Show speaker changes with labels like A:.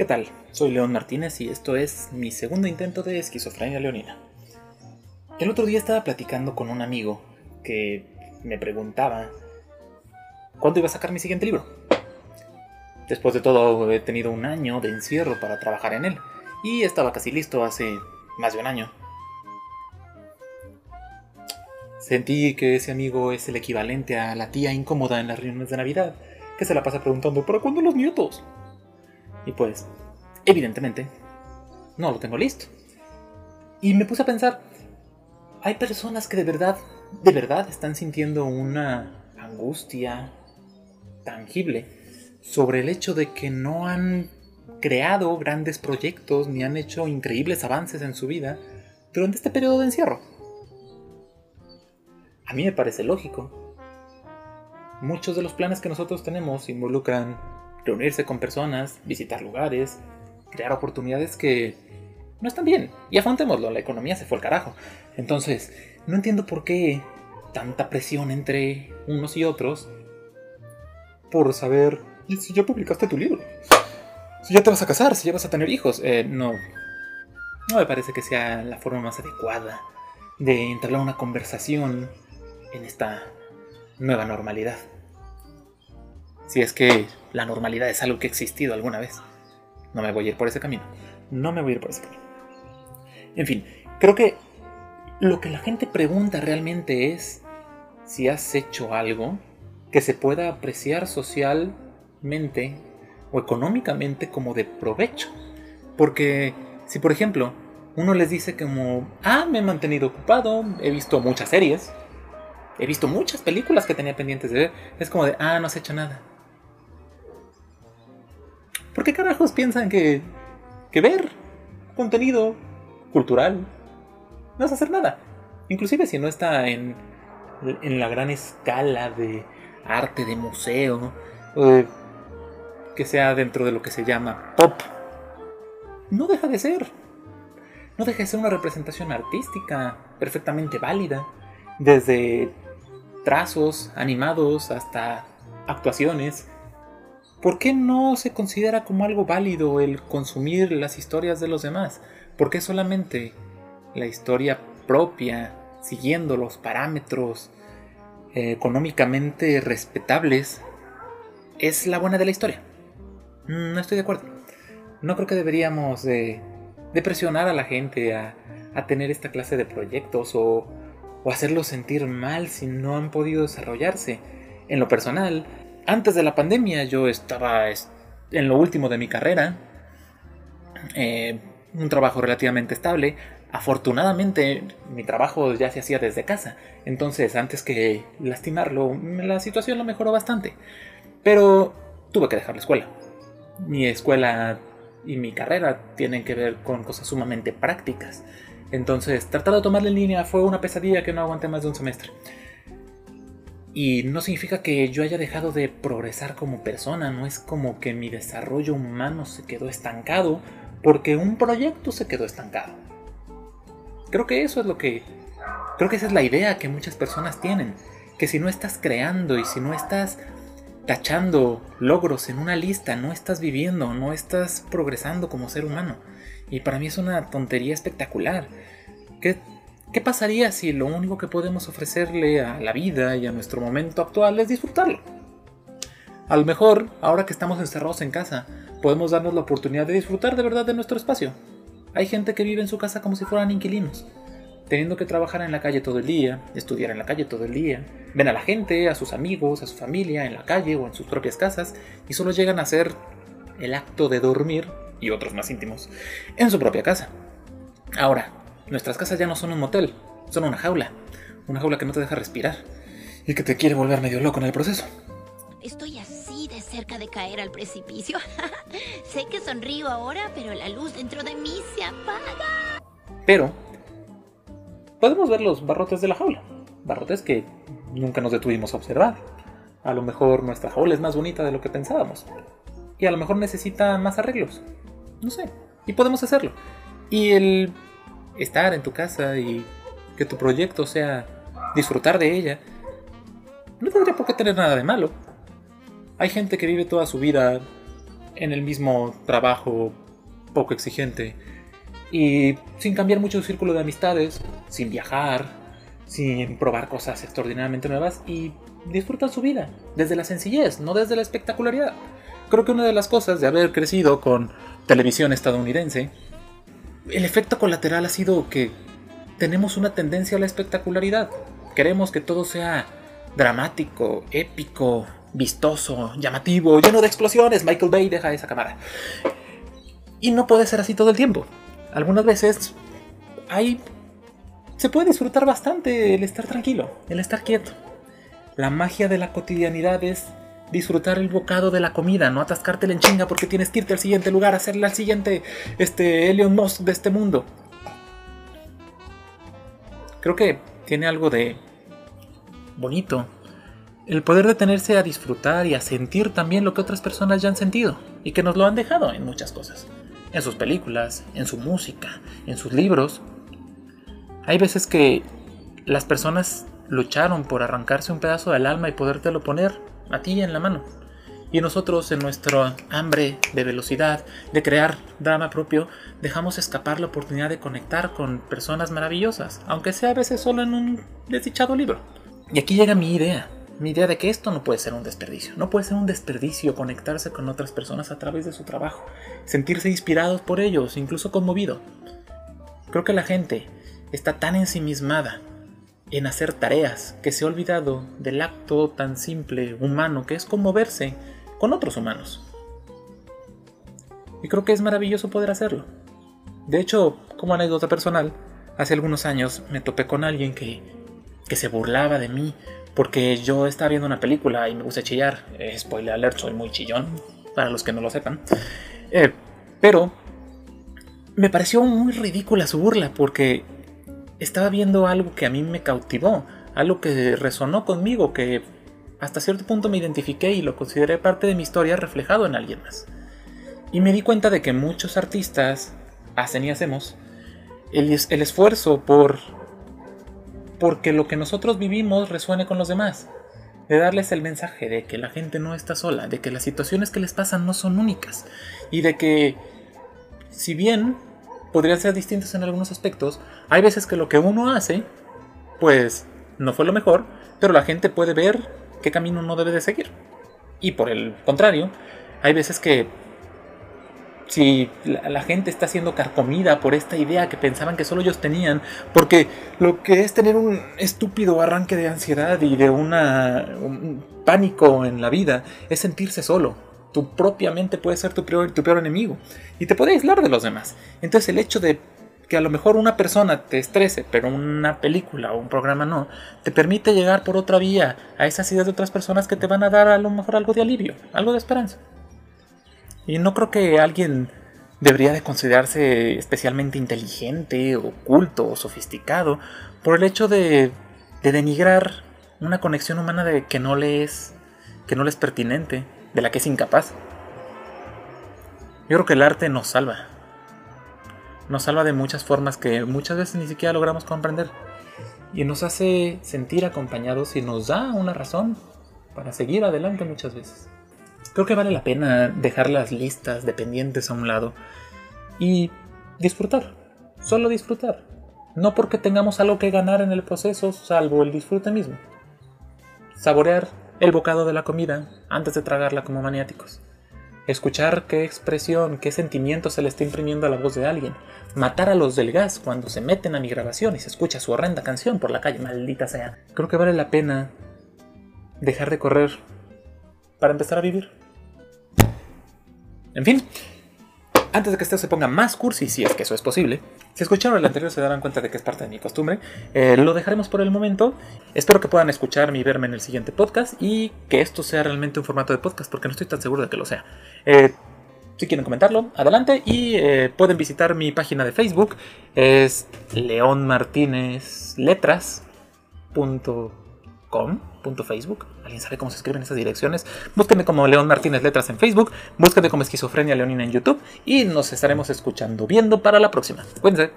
A: ¿Qué tal? Soy León Martínez y esto es mi segundo intento de esquizofrenia leonina. El otro día estaba platicando con un amigo que me preguntaba cuándo iba a sacar mi siguiente libro. Después de todo, he tenido un año de encierro para trabajar en él y estaba casi listo hace más de un año. Sentí que ese amigo es el equivalente a la tía incómoda en las reuniones de Navidad, que se la pasa preguntando ¿para cuándo los nietos? Y pues, evidentemente, no lo tengo listo. Y me puse a pensar, hay personas que de verdad, de verdad están sintiendo una angustia tangible sobre el hecho de que no han creado grandes proyectos ni han hecho increíbles avances en su vida durante este periodo de encierro. A mí me parece lógico. Muchos de los planes que nosotros tenemos involucran reunirse con personas, visitar lugares, crear oportunidades que no están bien. Y afrontémoslo, la economía se fue al carajo. Entonces, no entiendo por qué tanta presión entre unos y otros por saber ¿y si ya publicaste tu libro. Si ya te vas a casar, si ya vas a tener hijos. Eh, no. No me parece que sea la forma más adecuada de entablar una conversación en esta nueva normalidad. Si es que la normalidad es algo que ha existido alguna vez. No me voy a ir por ese camino. No me voy a ir por ese camino. En fin, creo que lo que la gente pregunta realmente es si has hecho algo que se pueda apreciar socialmente o económicamente como de provecho. Porque si por ejemplo uno les dice como, ah, me he mantenido ocupado, he visto muchas series, he visto muchas películas que tenía pendientes de ver, es como de, ah, no has hecho nada. ¿Por qué carajos piensan que, que ver contenido cultural no es hacer nada? Inclusive si no está en, en la gran escala de arte de museo, que sea dentro de lo que se llama pop, no deja de ser. No deja de ser una representación artística perfectamente válida, desde trazos animados hasta actuaciones. ¿Por qué no se considera como algo válido el consumir las historias de los demás? ¿Por qué solamente la historia propia, siguiendo los parámetros eh, económicamente respetables, es la buena de la historia? Mm, no estoy de acuerdo. No creo que deberíamos de, presionar a la gente a, tener esta clase de proyectos o, o hacerlos sentir mal si no han podido desarrollarse. En lo personal, antes de la pandemia yo estaba en lo último de mi carrera, eh, un trabajo relativamente estable. Afortunadamente mi trabajo ya se hacía desde casa, entonces antes que lastimarlo, la situación lo mejoró bastante. Pero tuve que dejar la escuela mi escuela y mi carrera tienen que ver con cosas sumamente prácticas. Entonces, tratar de tomarla en línea fue una pesadilla que no aguanté más de un semestre. Y no significa que yo haya dejado de progresar como persona, no es como que mi desarrollo humano se quedó estancado porque un proyecto se quedó estancado. Creo que eso es lo que... Creo que esa es la idea que muchas personas tienen, que si no estás creando y si no estás tachando logros en una lista, no estás viviendo, no estás progresando como ser humano. Y para mí es una tontería espectacular. ¿Qué, ¿Qué pasaría si lo único que podemos ofrecerle a la vida y a nuestro momento actual es disfrutarlo? A lo mejor, ahora que estamos encerrados en casa, podemos darnos la oportunidad de disfrutar de verdad de nuestro espacio. Hay gente que vive en su casa como si fueran inquilinos teniendo que trabajar en la calle todo el día, estudiar en la calle todo el día, ven a la gente, a sus amigos, a su familia en la calle o en sus propias casas y solo llegan a hacer el acto de dormir y otros más íntimos en su propia casa. Ahora, nuestras casas ya no son un motel, son una jaula, una jaula que no te deja respirar y que te quiere volver medio loco en el proceso.
B: Estoy así de cerca de caer al precipicio. sé que sonrío ahora, pero la luz dentro de mí se apaga.
A: Pero podemos ver los barrotes de la jaula. Barrotes que nunca nos detuvimos a observar. A lo mejor nuestra jaula es más bonita de lo que pensábamos. Y a lo mejor necesita más arreglos. No sé. Y podemos hacerlo. Y el estar en tu casa y que tu proyecto sea disfrutar de ella, no tendría por qué tener nada de malo. Hay gente que vive toda su vida en el mismo trabajo poco exigente y sin cambiar mucho su círculo de amistades, sin viajar, sin probar cosas extraordinariamente nuevas y disfrutan su vida desde la sencillez, no desde la espectacularidad. Creo que una de las cosas de haber crecido con televisión estadounidense, el efecto colateral ha sido que tenemos una tendencia a la espectacularidad. Queremos que todo sea dramático, épico, vistoso, llamativo, lleno de explosiones. Michael Bay deja esa cámara. Y no puede ser así todo el tiempo. Algunas veces hay se puede disfrutar bastante el estar tranquilo, el estar quieto. La magia de la cotidianidad es disfrutar el bocado de la comida, no atascarte en chinga porque tienes que irte al siguiente lugar, hacerle al siguiente este Elon Musk de este mundo. Creo que tiene algo de bonito. El poder detenerse a disfrutar y a sentir también lo que otras personas ya han sentido y que nos lo han dejado en muchas cosas. En sus películas, en su música, en sus libros hay veces que las personas lucharon por arrancarse un pedazo del alma y podértelo poner a ti en la mano. Y nosotros en nuestro hambre de velocidad, de crear drama propio, dejamos escapar la oportunidad de conectar con personas maravillosas, aunque sea a veces solo en un desdichado libro. Y aquí llega mi idea, mi idea de que esto no puede ser un desperdicio, no puede ser un desperdicio conectarse con otras personas a través de su trabajo, sentirse inspirados por ellos, incluso conmovido. Creo que la gente está tan ensimismada en hacer tareas que se ha olvidado del acto tan simple, humano, que es conmoverse con otros humanos. Y creo que es maravilloso poder hacerlo. De hecho, como anécdota personal, hace algunos años me topé con alguien que, que se burlaba de mí porque yo estaba viendo una película y me gusta chillar. Eh, spoiler alert, soy muy chillón, para los que no lo sepan. Eh, pero me pareció muy ridícula su burla porque estaba viendo algo que a mí me cautivó, algo que resonó conmigo, que hasta cierto punto me identifiqué y lo consideré parte de mi historia reflejado en alguien más. Y me di cuenta de que muchos artistas hacen y hacemos el, el esfuerzo por porque lo que nosotros vivimos resuene con los demás, de darles el mensaje de que la gente no está sola, de que las situaciones que les pasan no son únicas y de que si bien podrían ser distintos en algunos aspectos. Hay veces que lo que uno hace, pues no fue lo mejor, pero la gente puede ver qué camino no debe de seguir. Y por el contrario, hay veces que si la, gente está siendo carcomida por esta idea que pensaban que solo ellos tenían, porque lo que es tener un estúpido arranque de ansiedad y de una, un pánico en la vida es sentirse solo tu propia mente puede ser tu peor, tu peor enemigo y te puede aislar de los demás. Entonces el hecho de que a lo mejor una persona te estrese, pero una película o un programa no, te permite llegar por otra vía a esas ideas de otras personas que te van a dar a lo mejor algo de alivio, algo de esperanza. Y no creo que alguien debería de considerarse especialmente inteligente, oculto o sofisticado por el hecho de, de denigrar una conexión humana de que no le es, que no le es pertinente de la que es incapaz. Yo creo que el arte nos salva. Nos salva de muchas formas que muchas veces ni siquiera logramos comprender. Y nos hace sentir acompañados y nos da una razón para seguir adelante muchas veces. Creo que vale la pena dejar las listas dependientes a un lado y disfrutar. Solo disfrutar. No porque tengamos algo que ganar en el proceso, salvo el disfrute mismo. Saborear el bocado de la comida antes de tragarla como maniáticos. Escuchar qué expresión, qué sentimiento se le está imprimiendo a la voz de alguien. Matar a los del gas cuando se meten a mi grabación y se escucha su horrenda canción por la calle, maldita sea. Creo que vale la pena dejar de correr para empezar a vivir. En fin, antes de que esto se ponga más cursi, si es que eso es posible, si escucharon el anterior se darán cuenta de que es parte de mi costumbre. Eh, lo dejaremos por el momento. Espero que puedan escucharme y verme en el siguiente podcast y que esto sea realmente un formato de podcast porque no estoy tan seguro de que lo sea. Eh, si quieren comentarlo, adelante y eh, pueden visitar mi página de Facebook. Es León com.facebook. ¿Alguien sabe cómo se escriben esas direcciones? Búsquenme como León Martínez Letras en Facebook, búsquenme como Esquizofrenia Leonina en YouTube y nos estaremos escuchando, viendo para la próxima. Cuídense.